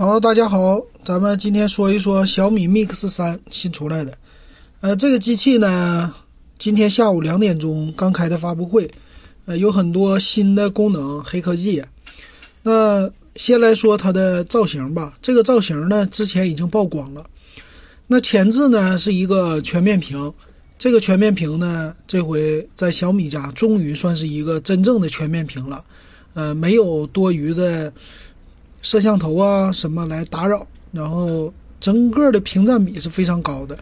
好，大家好，咱们今天说一说小米 Mix 三新出来的。呃，这个机器呢，今天下午两点钟刚开的发布会，呃，有很多新的功能、黑科技。那先来说它的造型吧，这个造型呢，之前已经曝光了。那前置呢是一个全面屏，这个全面屏呢，这回在小米家终于算是一个真正的全面屏了，呃，没有多余的。摄像头啊，什么来打扰？然后整个的屏占比是非常高的。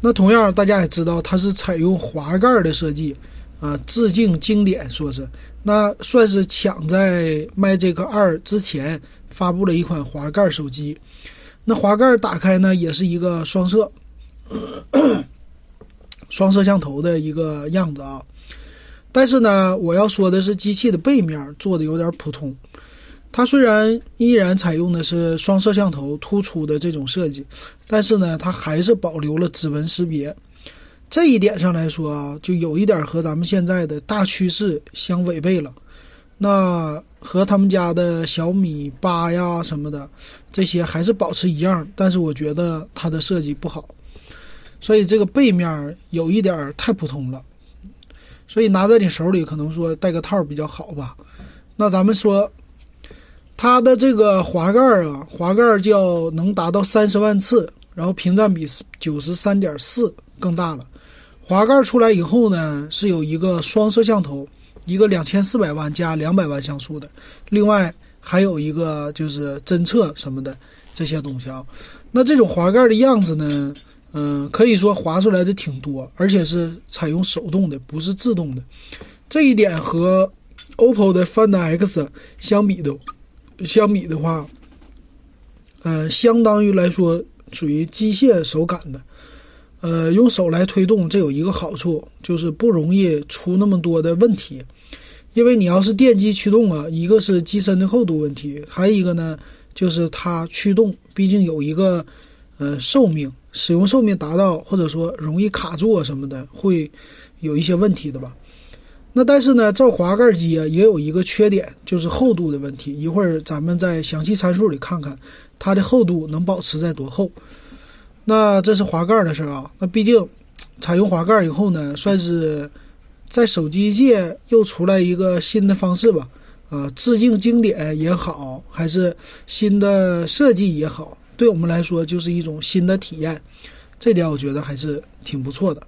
那同样，大家也知道它是采用滑盖的设计啊，致敬经典，说是那算是抢在卖这个二之前发布了一款滑盖手机。那滑盖打开呢，也是一个双摄双摄像头的一个样子啊。但是呢，我要说的是，机器的背面做的有点普通。它虽然依然采用的是双摄像头突出的这种设计，但是呢，它还是保留了指纹识别。这一点上来说啊，就有一点和咱们现在的大趋势相违背了。那和他们家的小米八呀什么的这些还是保持一样，但是我觉得它的设计不好，所以这个背面有一点太普通了。所以拿在你手里，可能说戴个套比较好吧。那咱们说。它的这个滑盖啊，滑盖叫能达到三十万次，然后屏占比九十三点四更大了。滑盖出来以后呢，是有一个双摄像头，一个两千四百万加两百万像素的，另外还有一个就是侦测什么的这些东西啊。那这种滑盖的样子呢，嗯，可以说滑出来的挺多，而且是采用手动的，不是自动的。这一点和 OPPO 的 Find X 相比的。相比的话，呃，相当于来说属于机械手感的，呃，用手来推动，这有一个好处，就是不容易出那么多的问题。因为你要是电机驱动啊，一个是机身的厚度问题，还有一个呢，就是它驱动毕竟有一个呃寿命，使用寿命达到或者说容易卡住什么的，会有一些问题的吧。那但是呢，造滑盖机啊也有一个缺点，就是厚度的问题。一会儿咱们在详细参数里看看，它的厚度能保持在多厚。那这是滑盖的事儿啊。那毕竟采用滑盖以后呢，算是在手机界又出来一个新的方式吧。啊，致敬经典也好，还是新的设计也好，对我们来说就是一种新的体验。这点我觉得还是挺不错的。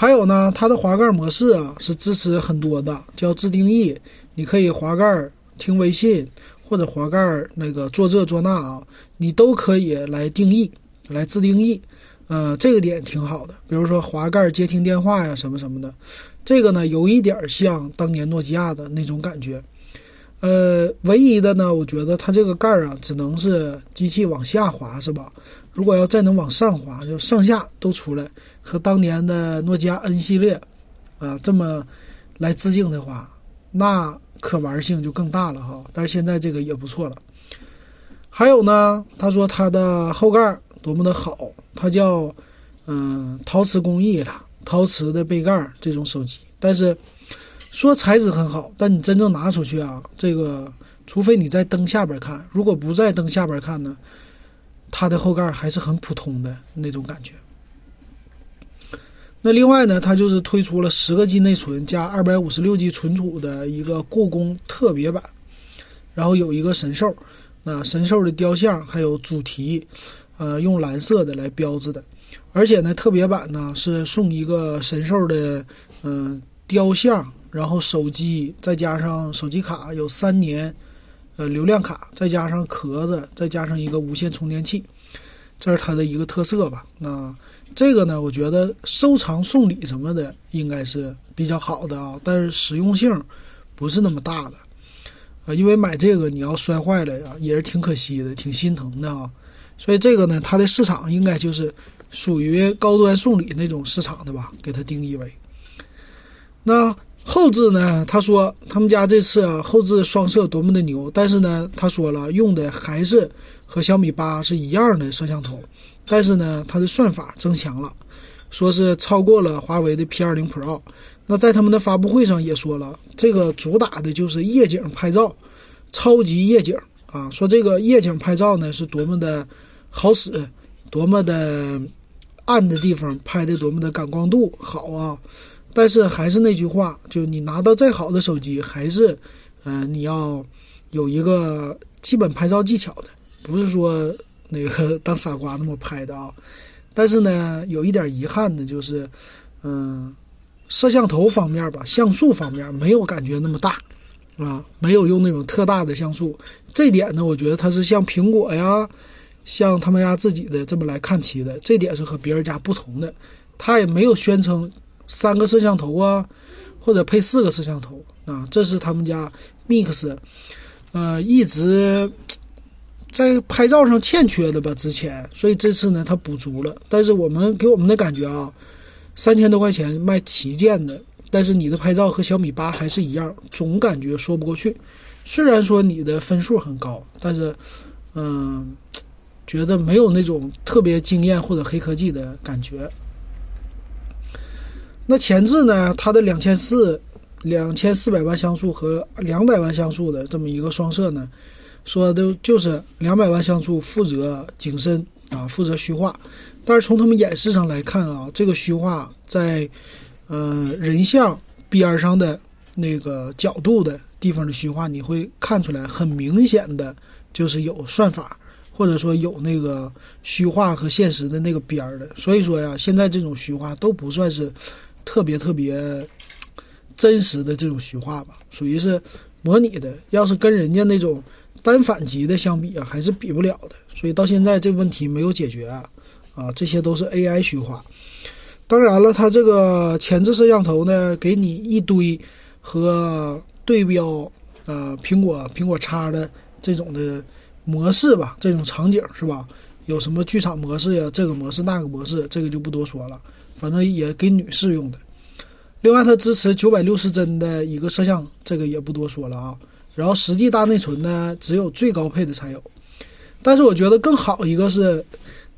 还有呢，它的滑盖模式啊是支持很多的，叫自定义。你可以滑盖听微信，或者滑盖那个做这做那啊，你都可以来定义，来自定义。呃，这个点挺好的。比如说滑盖接听电话呀，什么什么的，这个呢有一点像当年诺基亚的那种感觉。呃，唯一的呢，我觉得它这个盖儿啊，只能是机器往下滑，是吧？如果要再能往上滑，就上下都出来，和当年的诺基亚 N 系列，啊，这么来致敬的话，那可玩性就更大了哈。但是现在这个也不错了。还有呢，他说它的后盖多么的好，它叫嗯陶瓷工艺的陶瓷的背盖这种手机。但是说材质很好，但你真正拿出去啊，这个除非你在灯下边看，如果不在灯下边看呢？它的后盖还是很普通的那种感觉。那另外呢，它就是推出了十个 G 内存加二百五十六 G 存储的一个故宫特别版，然后有一个神兽，那神兽的雕像还有主题，呃，用蓝色的来标志的。而且呢，特别版呢是送一个神兽的嗯雕像，然后手机再加上手机卡，有三年。呃，流量卡再加上壳子，再加上一个无线充电器，这是它的一个特色吧。那这个呢，我觉得收藏送礼什么的应该是比较好的啊，但是实用性不是那么大的啊，因为买这个你要摔坏了呀，也是挺可惜的，挺心疼的啊。所以这个呢，它的市场应该就是属于高端送礼那种市场的吧，给它定义为那。后置呢？他说他们家这次啊后置双摄多么的牛，但是呢，他说了用的还是和小米八是一样的摄像头，但是呢，它的算法增强了，说是超过了华为的 P 二零 Pro。那在他们的发布会上也说了，这个主打的就是夜景拍照，超级夜景，啊，说这个夜景拍照呢是多么的好使，多么的暗的地方拍的多么的感光度好啊。但是还是那句话，就你拿到再好的手机，还是，嗯，你要有一个基本拍照技巧的，不是说那个当傻瓜那么拍的啊。但是呢，有一点遗憾的就是，嗯，摄像头方面吧，像素方面没有感觉那么大，啊，没有用那种特大的像素。这点呢，我觉得它是像苹果呀，像他们家自己的这么来看齐的，这点是和别人家不同的。它也没有宣称。三个摄像头啊，或者配四个摄像头啊，这是他们家 Mix，呃，一直在拍照上欠缺的吧？之前，所以这次呢，它补足了。但是我们给我们的感觉啊，三千多块钱卖旗舰的，但是你的拍照和小米八还是一样，总感觉说不过去。虽然说你的分数很高，但是，嗯，觉得没有那种特别惊艳或者黑科技的感觉。那前置呢？它的两千四、两千四百万像素和两百万像素的这么一个双摄呢，说的就是两百万像素负责景深啊，负责虚化。但是从他们演示上来看啊，这个虚化在呃人像边上的那个角度的地方的虚化，你会看出来很明显的就是有算法，或者说有那个虚化和现实的那个边儿的。所以说呀，现在这种虚化都不算是。特别特别真实的这种虚化吧，属于是模拟的。要是跟人家那种单反级的相比啊，还是比不了的。所以到现在这个问题没有解决啊，这些都是 AI 虚化。当然了，它这个前置摄像头呢，给你一堆和对标呃苹果苹果叉的这种的模式吧，这种场景是吧？有什么剧场模式呀，这个模式那个模式，这个就不多说了。反正也给女士用的。另外，它支持九百六十帧的一个摄像，这个也不多说了啊。然后，实际大内存呢，只有最高配的才有。但是，我觉得更好一个是，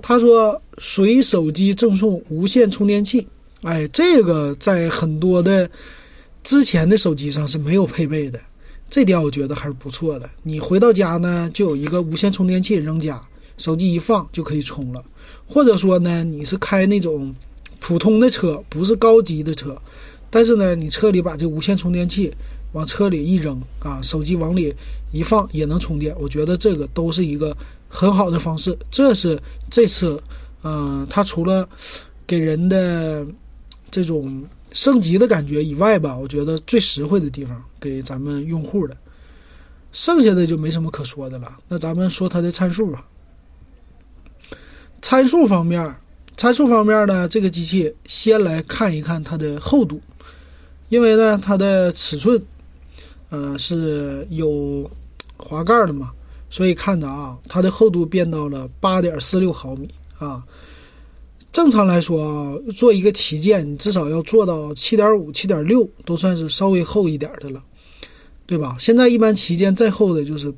他说随手机赠送无线充电器。哎，这个在很多的之前的手机上是没有配备的，这点我觉得还是不错的。你回到家呢，就有一个无线充电器扔家，手机一放就可以充了。或者说呢，你是开那种。普通的车不是高级的车，但是呢，你车里把这无线充电器往车里一扔啊，手机往里一放也能充电。我觉得这个都是一个很好的方式。这是这次，嗯，它除了给人的这种升级的感觉以外吧，我觉得最实惠的地方给咱们用户的，剩下的就没什么可说的了。那咱们说它的参数吧，参数方面。参数方面呢，这个机器先来看一看它的厚度，因为呢它的尺寸，呃是有滑盖的嘛，所以看着啊，它的厚度变到了八点四六毫米啊。正常来说啊，做一个旗舰，你至少要做到七点五、七点六，都算是稍微厚一点的了，对吧？现在一般旗舰再厚的就是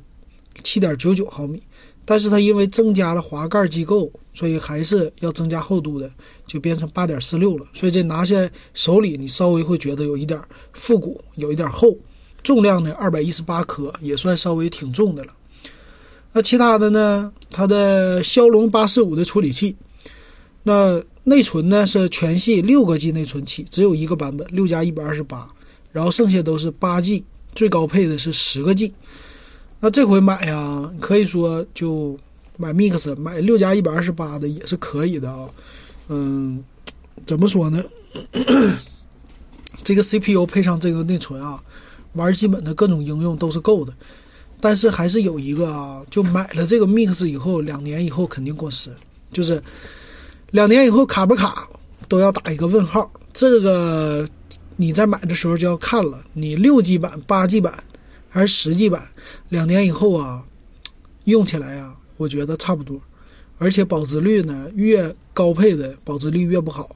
七点九九毫米。但是它因为增加了滑盖机构，所以还是要增加厚度的，就变成八点四六了。所以这拿下手里，你稍微会觉得有一点复古，有一点厚。重量呢，二百一十八克，也算稍微挺重的了。那其他的呢？它的骁龙八四五的处理器，那内存呢是全系六个 G 内存起，只有一个版本六加一百二十八，然后剩下都是八 G，最高配的是十个 G。那这回买呀，可以说就买 Mix，买六加一百二十八的也是可以的啊。嗯，怎么说呢？这个 CPU 配上这个内存啊，玩基本的各种应用都是够的。但是还是有一个啊，就买了这个 Mix 以后，两年以后肯定过时，就是两年以后卡不卡都要打一个问号。这个你在买的时候就要看了，你六 G 版、八 G 版。还是十 G 版，两年以后啊，用起来啊，我觉得差不多，而且保值率呢，越高配的保值率越不好，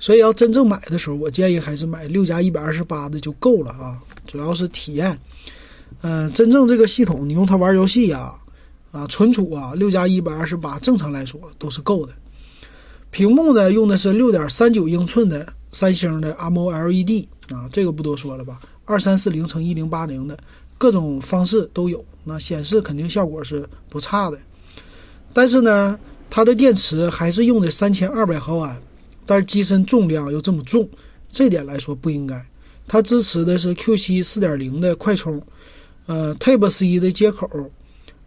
所以要真正买的时候，我建议还是买六加一百二十八的就够了啊，主要是体验。嗯，真正这个系统你用它玩游戏呀，啊，存储啊，六加一百二十八正常来说都是够的。屏幕呢，用的是六点三九英寸的三星的 AMOLED 啊，这个不多说了吧，二三四零乘一零八零的。各种方式都有那显示肯定效果是不差的。但是呢，它的电池还是用的三千二百毫安，但是机身重量又这么重，这点来说不应该。它支持的是 QC 四点零的快充，呃，Type C 的接口，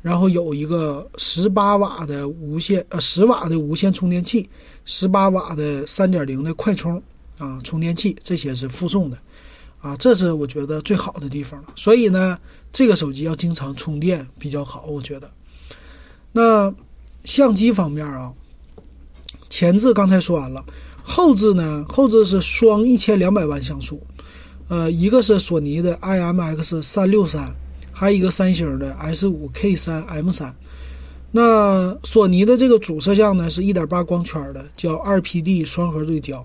然后有一个十八瓦的无线呃十瓦的无线充电器，十八瓦的三点零的快充啊充电器，这些是附送的，啊，这是我觉得最好的地方了。所以呢，这个手机要经常充电比较好，我觉得。那相机方面啊，前置刚才说完了，后置呢，后置是双一千两百万像素。呃，一个是索尼的 IMX 三六三，还有一个三星的 S 五 K 三 M 三。那索尼的这个主摄像呢，是一点八光圈的，叫二 PD 双核对焦。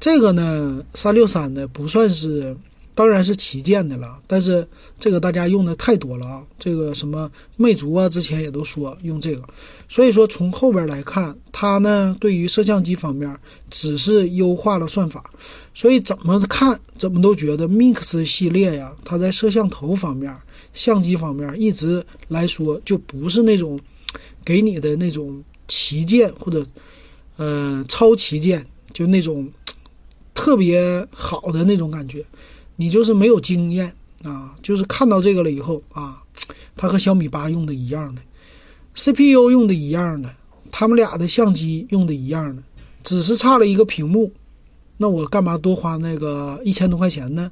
这个呢，三六三的不算是。当然是旗舰的了，但是这个大家用的太多了啊！这个什么魅族啊，之前也都说用这个，所以说从后边来看，它呢对于摄像机方面只是优化了算法，所以怎么看怎么都觉得 Mix 系列呀，它在摄像头方面、相机方面一直来说就不是那种给你的那种旗舰或者呃超旗舰，就那种特别好的那种感觉。你就是没有经验啊，就是看到这个了以后啊，它和小米八用的一样的，CPU 用的一样的，他们俩的相机用的一样的，只是差了一个屏幕。那我干嘛多花那个一千多块钱呢？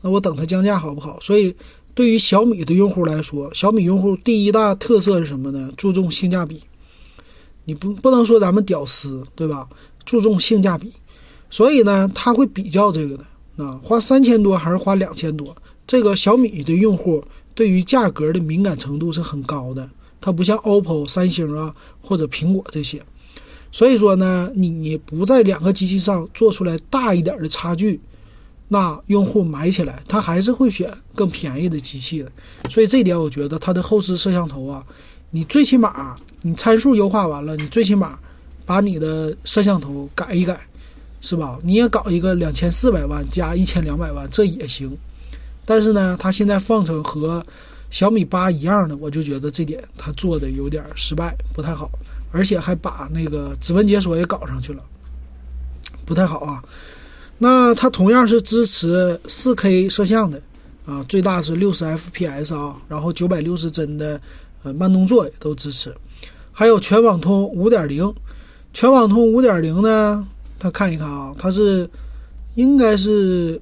那我等它降价好不好？所以对于小米的用户来说，小米用户第一大特色是什么呢？注重性价比。你不不能说咱们屌丝对吧？注重性价比，所以呢，他会比较这个的。啊，花三千多还是花两千多？这个小米的用户对于价格的敏感程度是很高的，它不像 OPPO、三星啊或者苹果这些。所以说呢，你你不在两个机器上做出来大一点的差距，那用户买起来他还是会选更便宜的机器的。所以这点我觉得它的后置摄像头啊，你最起码你参数优化完了，你最起码把你的摄像头改一改。是吧？你也搞一个两千四百万加一千两百万，这也行。但是呢，它现在放成和小米八一样的，我就觉得这点它做的有点失败，不太好。而且还把那个指纹解锁也搞上去了，不太好啊。那它同样是支持四 K 摄像的啊，最大是六十 FPS 啊，然后九百六十帧的呃慢动作也都支持，还有全网通五点零，全网通五点零呢。他看一看啊，它是应该是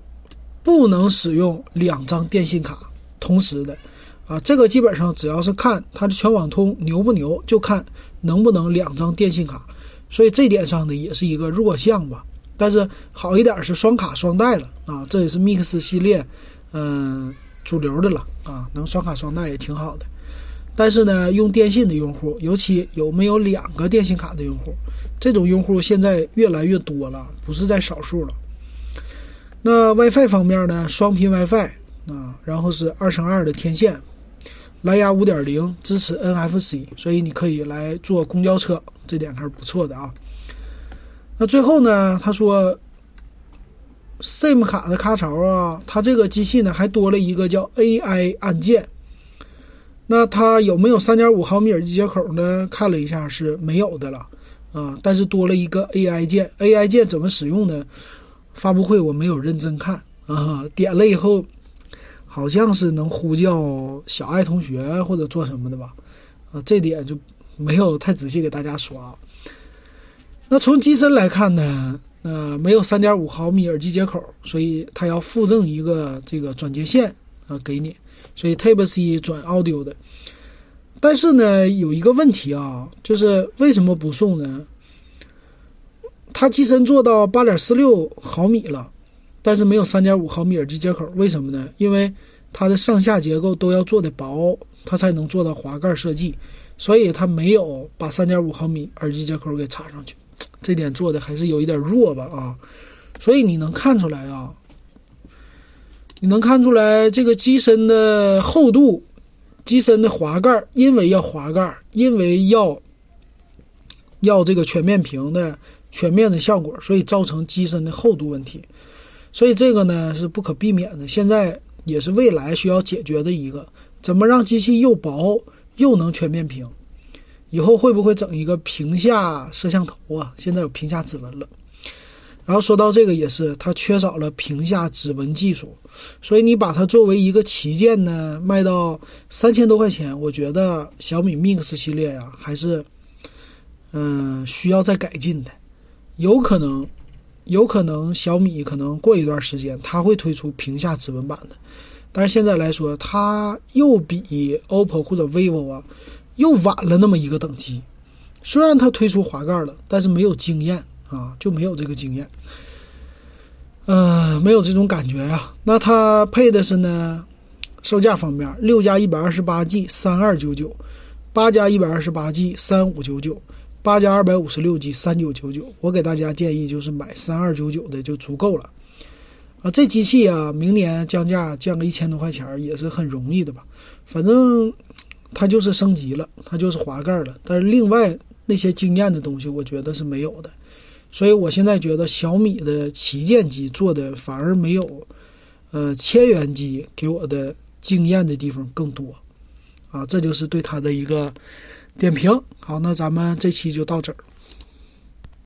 不能使用两张电信卡同时的啊。这个基本上只要是看它的全网通牛不牛，就看能不能两张电信卡。所以这点上呢，也是一个弱项吧。但是好一点是双卡双待了啊，这也是 Mix 系列嗯主流的了啊，能双卡双待也挺好的。但是呢，用电信的用户，尤其有没有两个电信卡的用户，这种用户现在越来越多了，不是在少数了。那 WiFi 方面呢，双频 WiFi 啊，然后是二乘二的天线，蓝牙五点零支持 NFC，所以你可以来坐公交车，这点还是不错的啊。那最后呢，他说，SIM 卡的卡槽啊，它这个机器呢还多了一个叫 AI 按键。那它有没有三点五毫米耳机接口呢？看了一下是没有的了，啊，但是多了一个 AI 键。AI 键怎么使用呢？发布会我没有认真看啊，点了以后好像是能呼叫小爱同学或者做什么的吧，啊，这点就没有太仔细给大家说啊。那从机身来看呢，呃，没有三点五毫米耳机接口，所以它要附赠一个这个转接线啊给你。所以 Type C 转 Audio 的，但是呢，有一个问题啊，就是为什么不送呢？它机身做到八点四六毫米了，但是没有三点五毫米耳机接口，为什么呢？因为它的上下结构都要做的薄，它才能做到滑盖设计，所以它没有把三点五毫米耳机接口给插上去，这点做的还是有一点弱吧啊，所以你能看出来啊。你能看出来这个机身的厚度，机身的滑盖，因为要滑盖，因为要要这个全面屏的全面的效果，所以造成机身的厚度问题。所以这个呢是不可避免的，现在也是未来需要解决的一个。怎么让机器又薄又能全面屏？以后会不会整一个屏下摄像头啊？现在有屏下指纹了。然后说到这个也是，它缺少了屏下指纹技术，所以你把它作为一个旗舰呢，卖到三千多块钱，我觉得小米 Mix 系列呀，还是嗯需要再改进的。有可能，有可能小米可能过一段时间它会推出屏下指纹版的，但是现在来说，它又比 OPPO 或者 vivo 啊又晚了那么一个等级。虽然它推出滑盖了，但是没有经验。啊，就没有这个经验，呃，没有这种感觉呀。那它配的是呢，售价方面，六加一百二十八 G 三二九九，八加一百二十八 G 三五九九，八加二百五十六 G 三九九九。我给大家建议就是买三二九九的就足够了。啊，这机器啊，明年降价降个一千多块钱也是很容易的吧？反正它就是升级了，它就是滑盖了，但是另外那些惊艳的东西，我觉得是没有的。所以我现在觉得小米的旗舰机做的反而没有，呃，千元机给我的惊艳的地方更多，啊，这就是对它的一个点评。好，那咱们这期就到这儿。